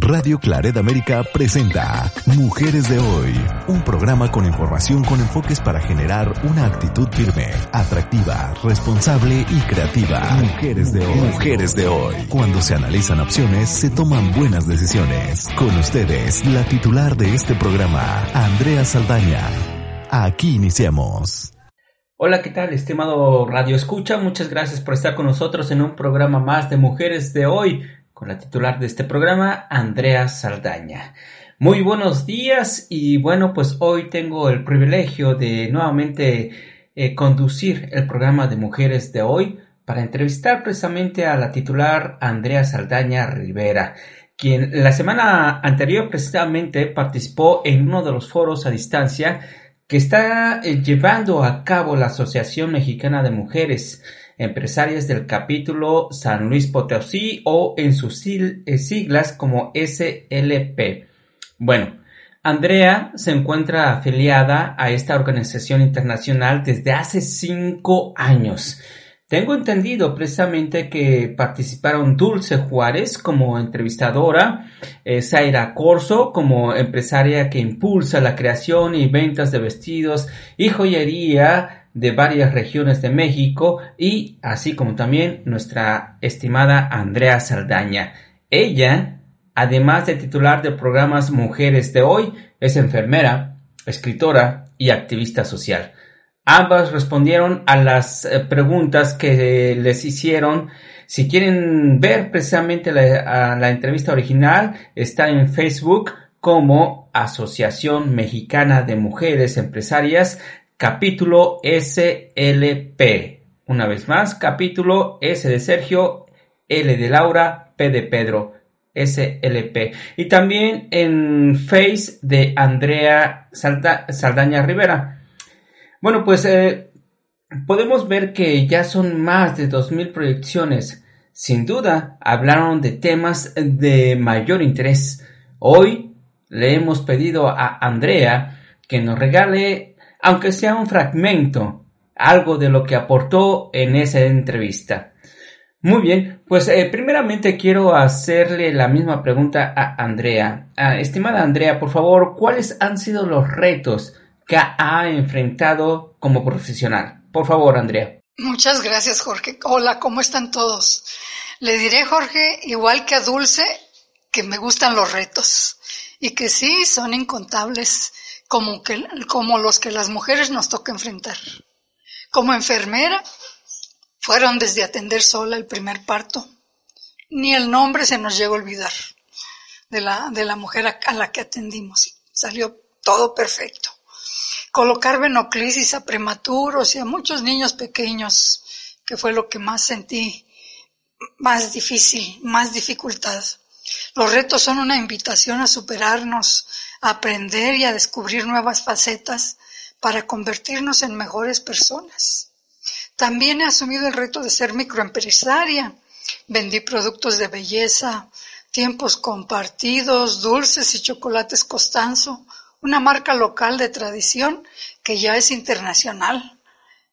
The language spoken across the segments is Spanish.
Radio Claret América presenta Mujeres de Hoy, un programa con información con enfoques para generar una actitud firme, atractiva, responsable y creativa. Mujeres de Hoy. Mujeres de Hoy. Cuando se analizan opciones, se toman buenas decisiones. Con ustedes, la titular de este programa, Andrea Saldaña. Aquí iniciamos. Hola, ¿qué tal, estimado Radio Escucha? Muchas gracias por estar con nosotros en un programa más de Mujeres de Hoy con la titular de este programa, Andrea Saldaña. Muy buenos días y bueno, pues hoy tengo el privilegio de nuevamente eh, conducir el programa de Mujeres de hoy para entrevistar precisamente a la titular Andrea Saldaña Rivera, quien la semana anterior precisamente participó en uno de los foros a distancia que está eh, llevando a cabo la Asociación Mexicana de Mujeres empresarias del capítulo San Luis Potosí o en sus eh, siglas como SLP. Bueno, Andrea se encuentra afiliada a esta organización internacional desde hace cinco años. Tengo entendido precisamente que participaron Dulce Juárez como entrevistadora, eh, Zaira Corso como empresaria que impulsa la creación y ventas de vestidos y joyería de varias regiones de México y así como también nuestra estimada Andrea Saldaña. Ella, además de titular de programas Mujeres de Hoy, es enfermera, escritora y activista social. Ambas respondieron a las eh, preguntas que les hicieron. Si quieren ver precisamente la, la entrevista original, está en Facebook como Asociación Mexicana de Mujeres Empresarias capítulo SLP. Una vez más, capítulo S de Sergio, L de Laura, P de Pedro, SLP. Y también en Face de Andrea Saldaña Rivera. Bueno, pues eh, podemos ver que ya son más de 2.000 proyecciones. Sin duda, hablaron de temas de mayor interés. Hoy le hemos pedido a Andrea que nos regale aunque sea un fragmento, algo de lo que aportó en esa entrevista. Muy bien, pues eh, primeramente quiero hacerle la misma pregunta a Andrea. Ah, estimada Andrea, por favor, ¿cuáles han sido los retos que ha enfrentado como profesional? Por favor, Andrea. Muchas gracias, Jorge. Hola, ¿cómo están todos? Le diré, Jorge, igual que a Dulce, que me gustan los retos y que sí, son incontables como, los que las mujeres nos toca enfrentar. Como enfermera, fueron desde atender sola el primer parto. Ni el nombre se nos llegó a olvidar de la, de la mujer a, la que atendimos. Salió todo perfecto. Colocar venoclisis a prematuros y a muchos niños pequeños, que fue lo que más sentí más difícil, más dificultad. Los retos son una invitación a superarnos, aprender y a descubrir nuevas facetas para convertirnos en mejores personas. También he asumido el reto de ser microempresaria. Vendí productos de belleza, tiempos compartidos, dulces y chocolates Costanzo, una marca local de tradición que ya es internacional.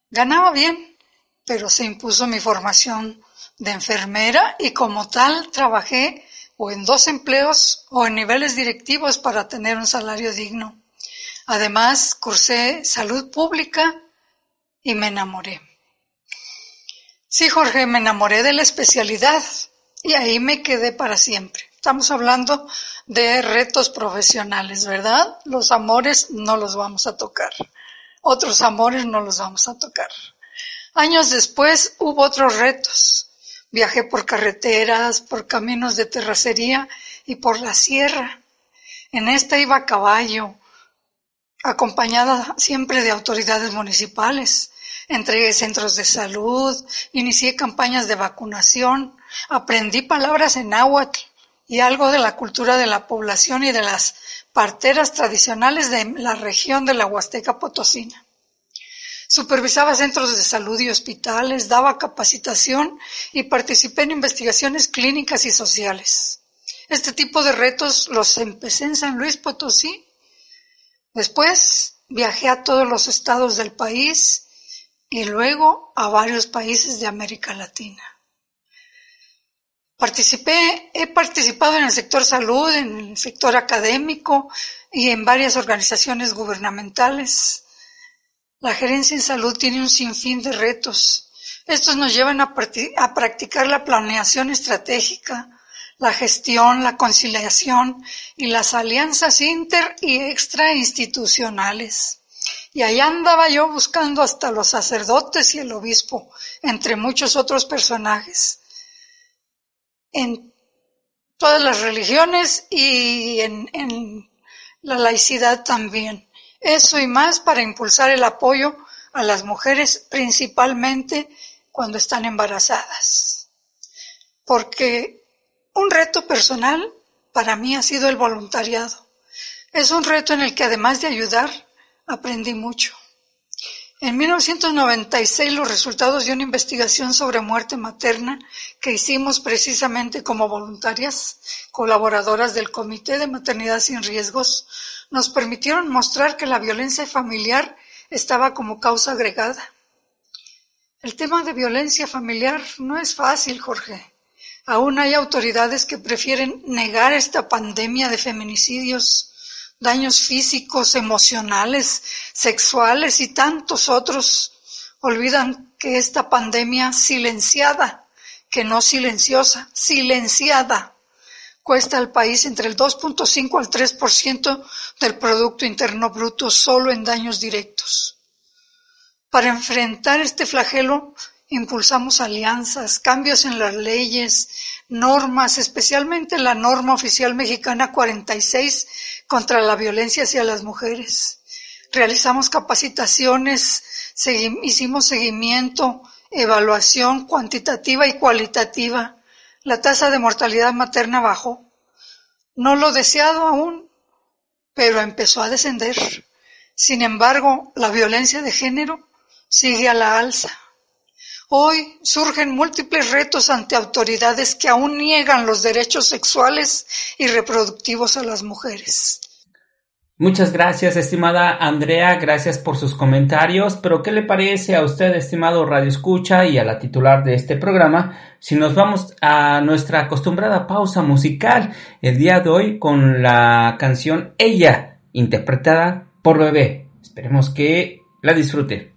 Ganaba bien, pero se impuso mi formación de enfermera y como tal trabajé o en dos empleos o en niveles directivos para tener un salario digno. Además, cursé salud pública y me enamoré. Sí, Jorge, me enamoré de la especialidad y ahí me quedé para siempre. Estamos hablando de retos profesionales, ¿verdad? Los amores no los vamos a tocar. Otros amores no los vamos a tocar. Años después hubo otros retos Viajé por carreteras, por caminos de terracería y por la sierra. En esta iba a caballo, acompañada siempre de autoridades municipales. Entregué centros de salud, inicié campañas de vacunación, aprendí palabras en náhuatl y algo de la cultura de la población y de las parteras tradicionales de la región de la Huasteca Potosina. Supervisaba centros de salud y hospitales, daba capacitación y participé en investigaciones clínicas y sociales. Este tipo de retos los empecé en San Luis Potosí. Después viajé a todos los estados del país y luego a varios países de América Latina. Participé, he participado en el sector salud, en el sector académico y en varias organizaciones gubernamentales. La gerencia en salud tiene un sinfín de retos. Estos nos llevan a, a practicar la planeación estratégica, la gestión, la conciliación y las alianzas inter y extrainstitucionales. Y allá andaba yo buscando hasta los sacerdotes y el obispo, entre muchos otros personajes, en todas las religiones y en la laicidad también. Eso y más para impulsar el apoyo a las mujeres, principalmente cuando están embarazadas. Porque un reto personal para mí ha sido el voluntariado. Es un reto en el que además de ayudar, aprendí mucho. En 1996 los resultados de una investigación sobre muerte materna que hicimos precisamente como voluntarias, colaboradoras del Comité de Maternidad sin Riesgos, nos permitieron mostrar que la violencia familiar estaba como causa agregada. El tema de violencia familiar no es fácil, Jorge. Aún hay autoridades que prefieren negar esta pandemia de feminicidios, daños físicos, emocionales, sexuales y tantos otros. Olvidan que esta pandemia silenciada, que no silenciosa, silenciada, cuesta al país entre el 2.5 al 3% del Producto Interno Bruto solo en daños directos. Para enfrentar este flagelo impulsamos alianzas, cambios en las leyes, normas, especialmente la norma oficial mexicana 46 contra la violencia hacia las mujeres. Realizamos capacitaciones, hicimos seguimiento, evaluación cuantitativa y cualitativa. La tasa de mortalidad materna bajó. No lo deseado aún, pero empezó a descender. Sin embargo, la violencia de género sigue a la alza. Hoy surgen múltiples retos ante autoridades que aún niegan los derechos sexuales y reproductivos a las mujeres. Muchas gracias, estimada Andrea, gracias por sus comentarios. Pero, ¿qué le parece a usted, estimado Radio Escucha y a la titular de este programa, si nos vamos a nuestra acostumbrada pausa musical el día de hoy con la canción Ella, interpretada por Bebé? Esperemos que la disfrute.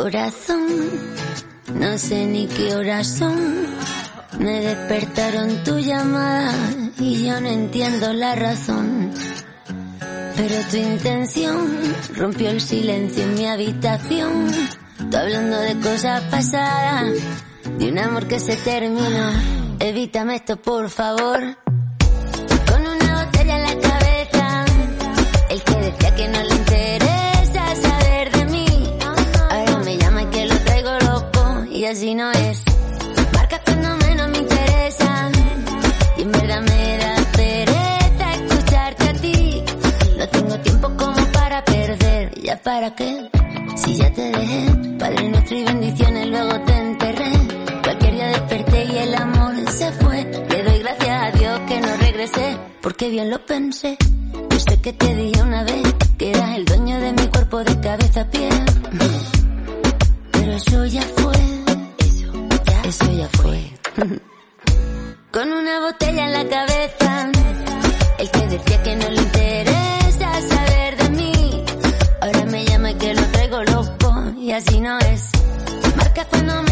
Corazón, no sé ni qué horas son. Me despertaron tu llamada y yo no entiendo la razón. Pero tu intención rompió el silencio en mi habitación. Tú hablando de cosas pasadas, de un amor que se terminó. Evítame esto, por favor. Porque bien lo pensé. Yo sé que te dije una vez que eras el dueño de mi cuerpo de cabeza a pie. Pero eso ya fue eso ya fue. Con una botella en la cabeza, el que decía que no le interesa saber de mí, ahora me llama y que lo traigo loco, y así no es. Marca cuando me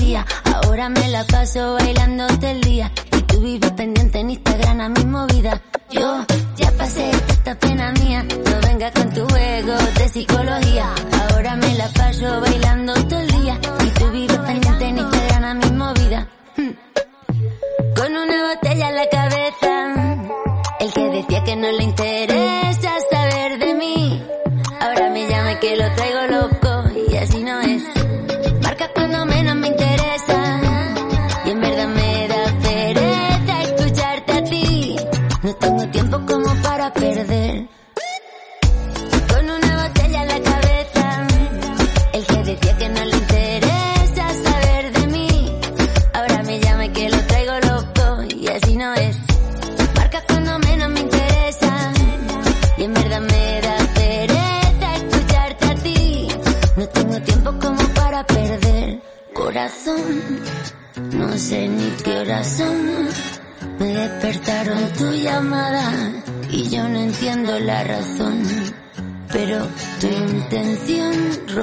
Ahora me la paso bailando todo el día. Y tú vives pendiente en Instagram a mi movida. Yo ya pasé esta pena mía. No vengas con tu juego de psicología. Ahora me la paso bailando todo el día. Y tú vives pendiente en Instagram a mi movida. Hmm. Con una botella en la cabeza. El que decía que no le interesa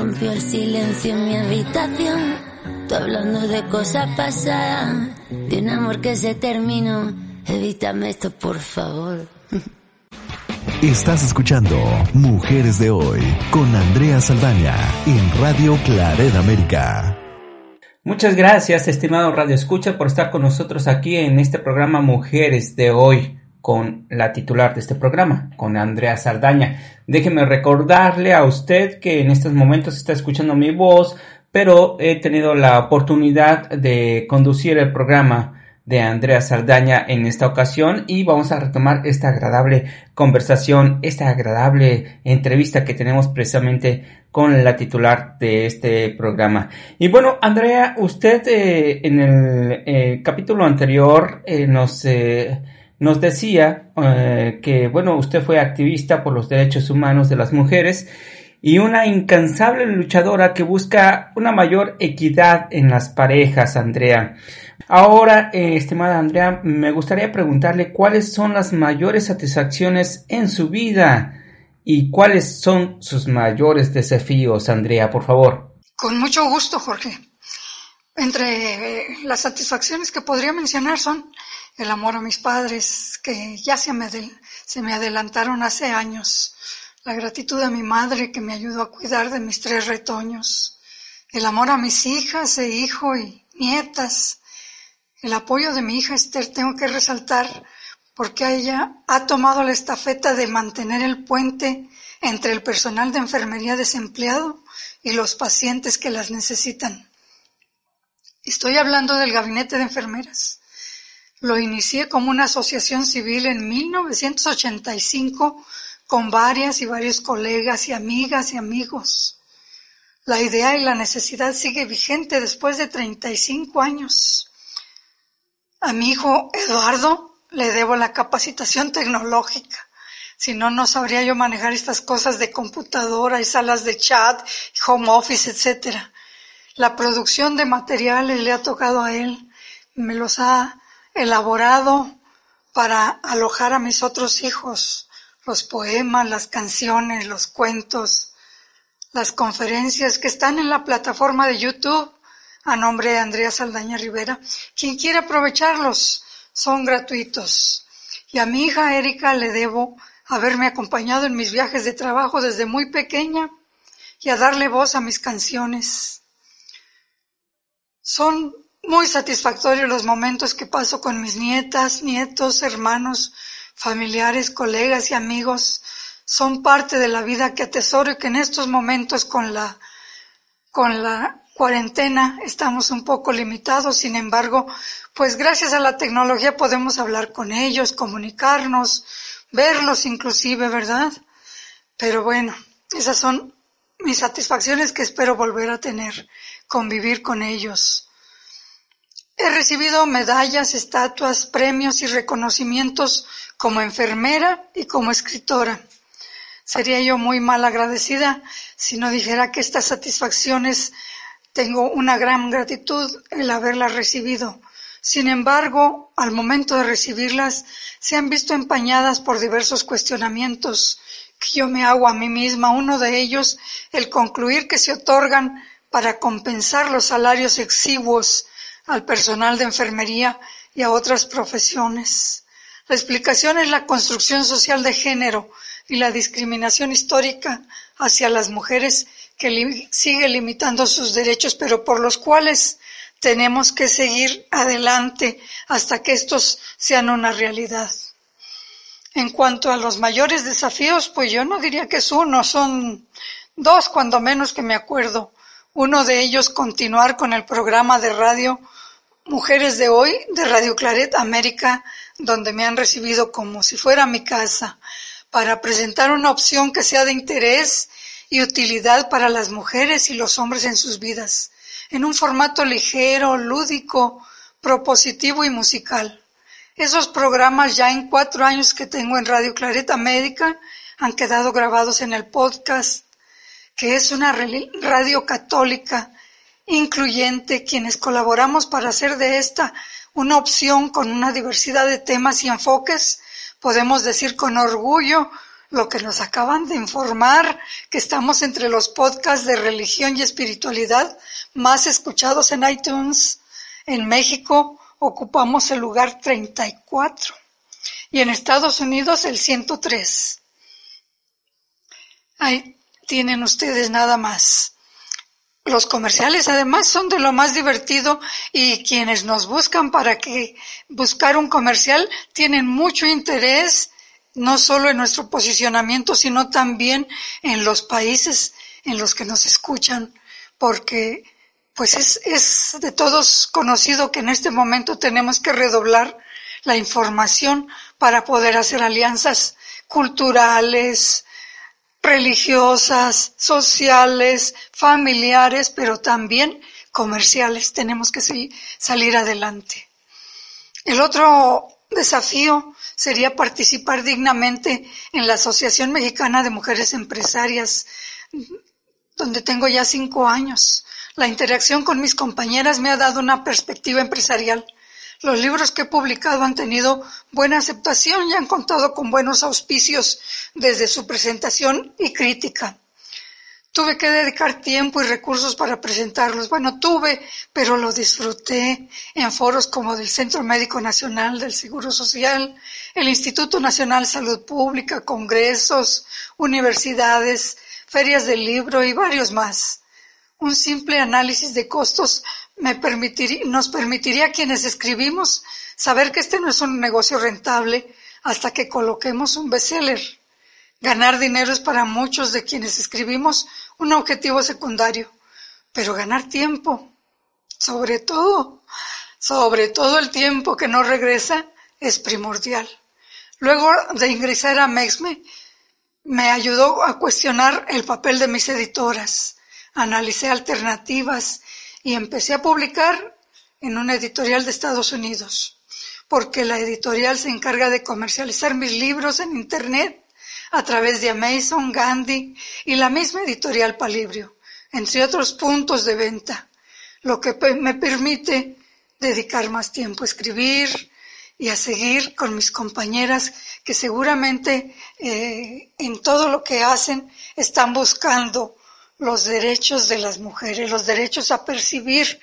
rompió el silencio en mi habitación. Tú hablando de cosas pasadas, de un amor que se terminó. Evítame esto, por favor. Estás escuchando Mujeres de Hoy con Andrea Saldaña en Radio Claret América. Muchas gracias, estimado Radio Escucha, por estar con nosotros aquí en este programa Mujeres de Hoy con la titular de este programa, con Andrea Saldaña. Déjeme recordarle a usted que en estos momentos está escuchando mi voz, pero he tenido la oportunidad de conducir el programa de Andrea Saldaña en esta ocasión y vamos a retomar esta agradable conversación, esta agradable entrevista que tenemos precisamente con la titular de este programa. Y bueno, Andrea, usted eh, en el eh, capítulo anterior eh, nos, eh, nos decía eh, que, bueno, usted fue activista por los derechos humanos de las mujeres y una incansable luchadora que busca una mayor equidad en las parejas, Andrea. Ahora, eh, estimada Andrea, me gustaría preguntarle cuáles son las mayores satisfacciones en su vida y cuáles son sus mayores desafíos, Andrea, por favor. Con mucho gusto, Jorge. Entre las satisfacciones que podría mencionar son el amor a mis padres, que ya se me, adelantaron hace años, la gratitud a mi madre que me ayudó a cuidar de mis tres retoños, el amor a mis hijas e hijo y nietas, el apoyo de mi hija Esther tengo que resaltar porque ella ha tomado la estafeta de mantener el puente entre el personal de enfermería desempleado y los pacientes que las necesitan. Estoy hablando del gabinete de enfermeras. Lo inicié como una asociación civil en 1985 con varias y varios colegas y amigas y amigos. La idea y la necesidad sigue vigente después de 35 años. A mi hijo Eduardo le debo la capacitación tecnológica. Si no, no sabría yo manejar estas cosas de computadora y salas de chat, home office, etcétera. La producción de materiales le ha tocado a él. Me los ha elaborado para alojar a mis otros hijos. Los poemas, las canciones, los cuentos, las conferencias que están en la plataforma de YouTube a nombre de Andrea Saldaña Rivera. Quien quiera aprovecharlos, son gratuitos. Y a mi hija Erika le debo haberme acompañado en mis viajes de trabajo desde muy pequeña y a darle voz a mis canciones. Son muy satisfactorios los momentos que paso con mis nietas, nietos, hermanos, familiares, colegas y amigos. Son parte de la vida que atesoro y que en estos momentos con la, con la cuarentena estamos un poco limitados. Sin embargo, pues gracias a la tecnología podemos hablar con ellos, comunicarnos, verlos inclusive, ¿verdad? Pero bueno, esas son mis satisfacciones que espero volver a tener, convivir con ellos. He recibido medallas, estatuas, premios y reconocimientos como enfermera y como escritora. Sería yo muy mal agradecida si no dijera que estas satisfacciones tengo una gran gratitud el haberlas recibido. Sin embargo, al momento de recibirlas, se han visto empañadas por diversos cuestionamientos que yo me hago a mí misma. Uno de ellos, el concluir que se otorgan para compensar los salarios exiguos al personal de enfermería y a otras profesiones. La explicación es la construcción social de género y la discriminación histórica hacia las mujeres que sigue limitando sus derechos, pero por los cuales tenemos que seguir adelante hasta que estos sean una realidad. En cuanto a los mayores desafíos, pues yo no diría que es uno, son dos cuando menos que me acuerdo. Uno de ellos continuar con el programa de radio Mujeres de Hoy de Radio Claret América, donde me han recibido como si fuera mi casa, para presentar una opción que sea de interés y utilidad para las mujeres y los hombres en sus vidas, en un formato ligero, lúdico, propositivo y musical. Esos programas ya en cuatro años que tengo en Radio Clareta Médica han quedado grabados en el podcast, que es una radio católica incluyente, quienes colaboramos para hacer de esta una opción con una diversidad de temas y enfoques, podemos decir con orgullo lo que nos acaban de informar, que estamos entre los podcasts de religión y espiritualidad más escuchados en iTunes en México ocupamos el lugar 34 y en Estados Unidos el 103. Ahí tienen ustedes nada más. Los comerciales además son de lo más divertido y quienes nos buscan para que buscar un comercial tienen mucho interés no solo en nuestro posicionamiento, sino también en los países en los que nos escuchan, porque pues es, es de todos conocido que en este momento tenemos que redoblar la información para poder hacer alianzas culturales, religiosas, sociales, familiares, pero también comerciales. Tenemos que salir adelante. El otro desafío sería participar dignamente en la Asociación Mexicana de Mujeres Empresarias, donde tengo ya cinco años. La interacción con mis compañeras me ha dado una perspectiva empresarial. Los libros que he publicado han tenido buena aceptación y han contado con buenos auspicios desde su presentación y crítica. Tuve que dedicar tiempo y recursos para presentarlos. Bueno, tuve, pero lo disfruté en foros como del Centro Médico Nacional del Seguro Social, el Instituto Nacional de Salud Pública, congresos, universidades, ferias del libro y varios más. Un simple análisis de costos nos permitiría a quienes escribimos saber que este no es un negocio rentable hasta que coloquemos un bestseller. Ganar dinero es para muchos de quienes escribimos un objetivo secundario, pero ganar tiempo, sobre todo, sobre todo el tiempo que no regresa, es primordial. Luego de ingresar a Mexme, me ayudó a cuestionar el papel de mis editoras analicé alternativas y empecé a publicar en una editorial de Estados Unidos, porque la editorial se encarga de comercializar mis libros en Internet a través de Amazon, Gandhi y la misma editorial Palibrio, entre otros puntos de venta, lo que me permite dedicar más tiempo a escribir y a seguir con mis compañeras que seguramente eh, en todo lo que hacen están buscando los derechos de las mujeres, los derechos a percibir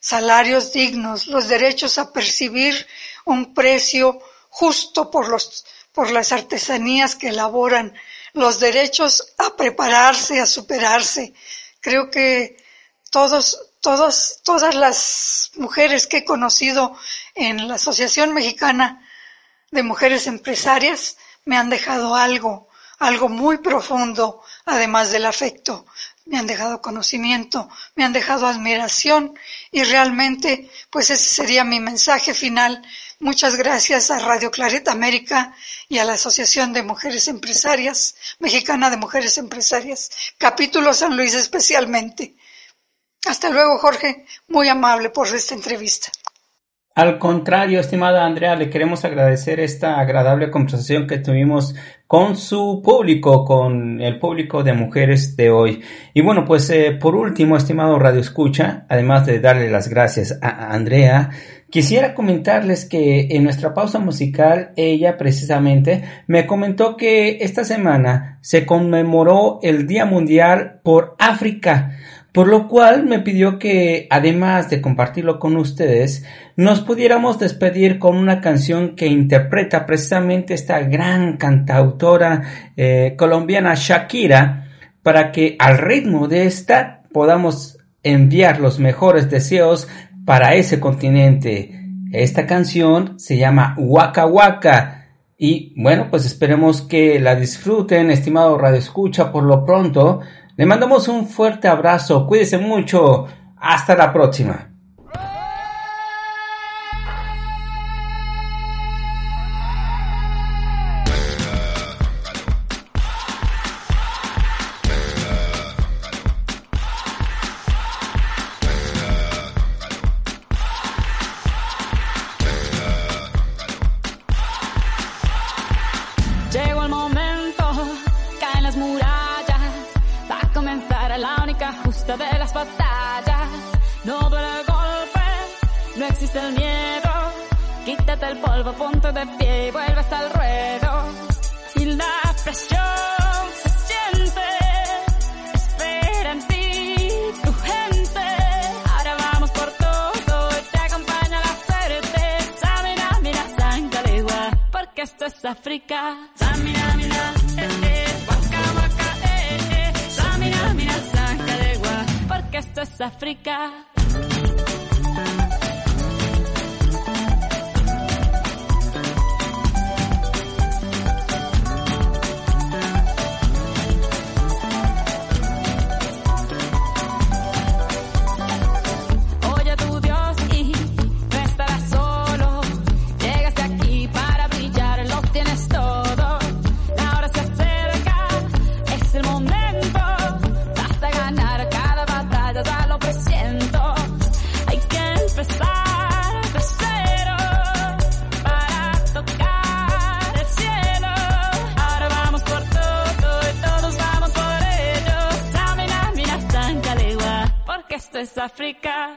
salarios dignos, los derechos a percibir un precio justo por los por las artesanías que elaboran, los derechos a prepararse, a superarse. Creo que todos, todos, todas las mujeres que he conocido en la Asociación Mexicana de Mujeres Empresarias me han dejado algo, algo muy profundo, además del afecto me han dejado conocimiento, me han dejado admiración y realmente pues ese sería mi mensaje final. Muchas gracias a Radio Claret América y a la Asociación de Mujeres Empresarias, Mexicana de Mujeres Empresarias, capítulo San Luis especialmente. Hasta luego, Jorge, muy amable por esta entrevista. Al contrario, estimada Andrea, le queremos agradecer esta agradable conversación que tuvimos con su público, con el público de mujeres de hoy. Y bueno, pues eh, por último, estimado Radio Escucha, además de darle las gracias a Andrea, quisiera comentarles que en nuestra pausa musical ella precisamente me comentó que esta semana se conmemoró el Día Mundial por África por lo cual me pidió que, además de compartirlo con ustedes, nos pudiéramos despedir con una canción que interpreta precisamente esta gran cantautora eh, colombiana Shakira, para que al ritmo de esta podamos enviar los mejores deseos para ese continente. Esta canción se llama Waka Waka Y bueno, pues esperemos que la disfruten, estimado Radio Escucha, por lo pronto. Le mandamos un fuerte abrazo, cuídese mucho, hasta la próxima. es África. Samina, mina, eh, eh, waka, waka, eh, eh. Samina, mina, saca de gua, porque esto es África. África.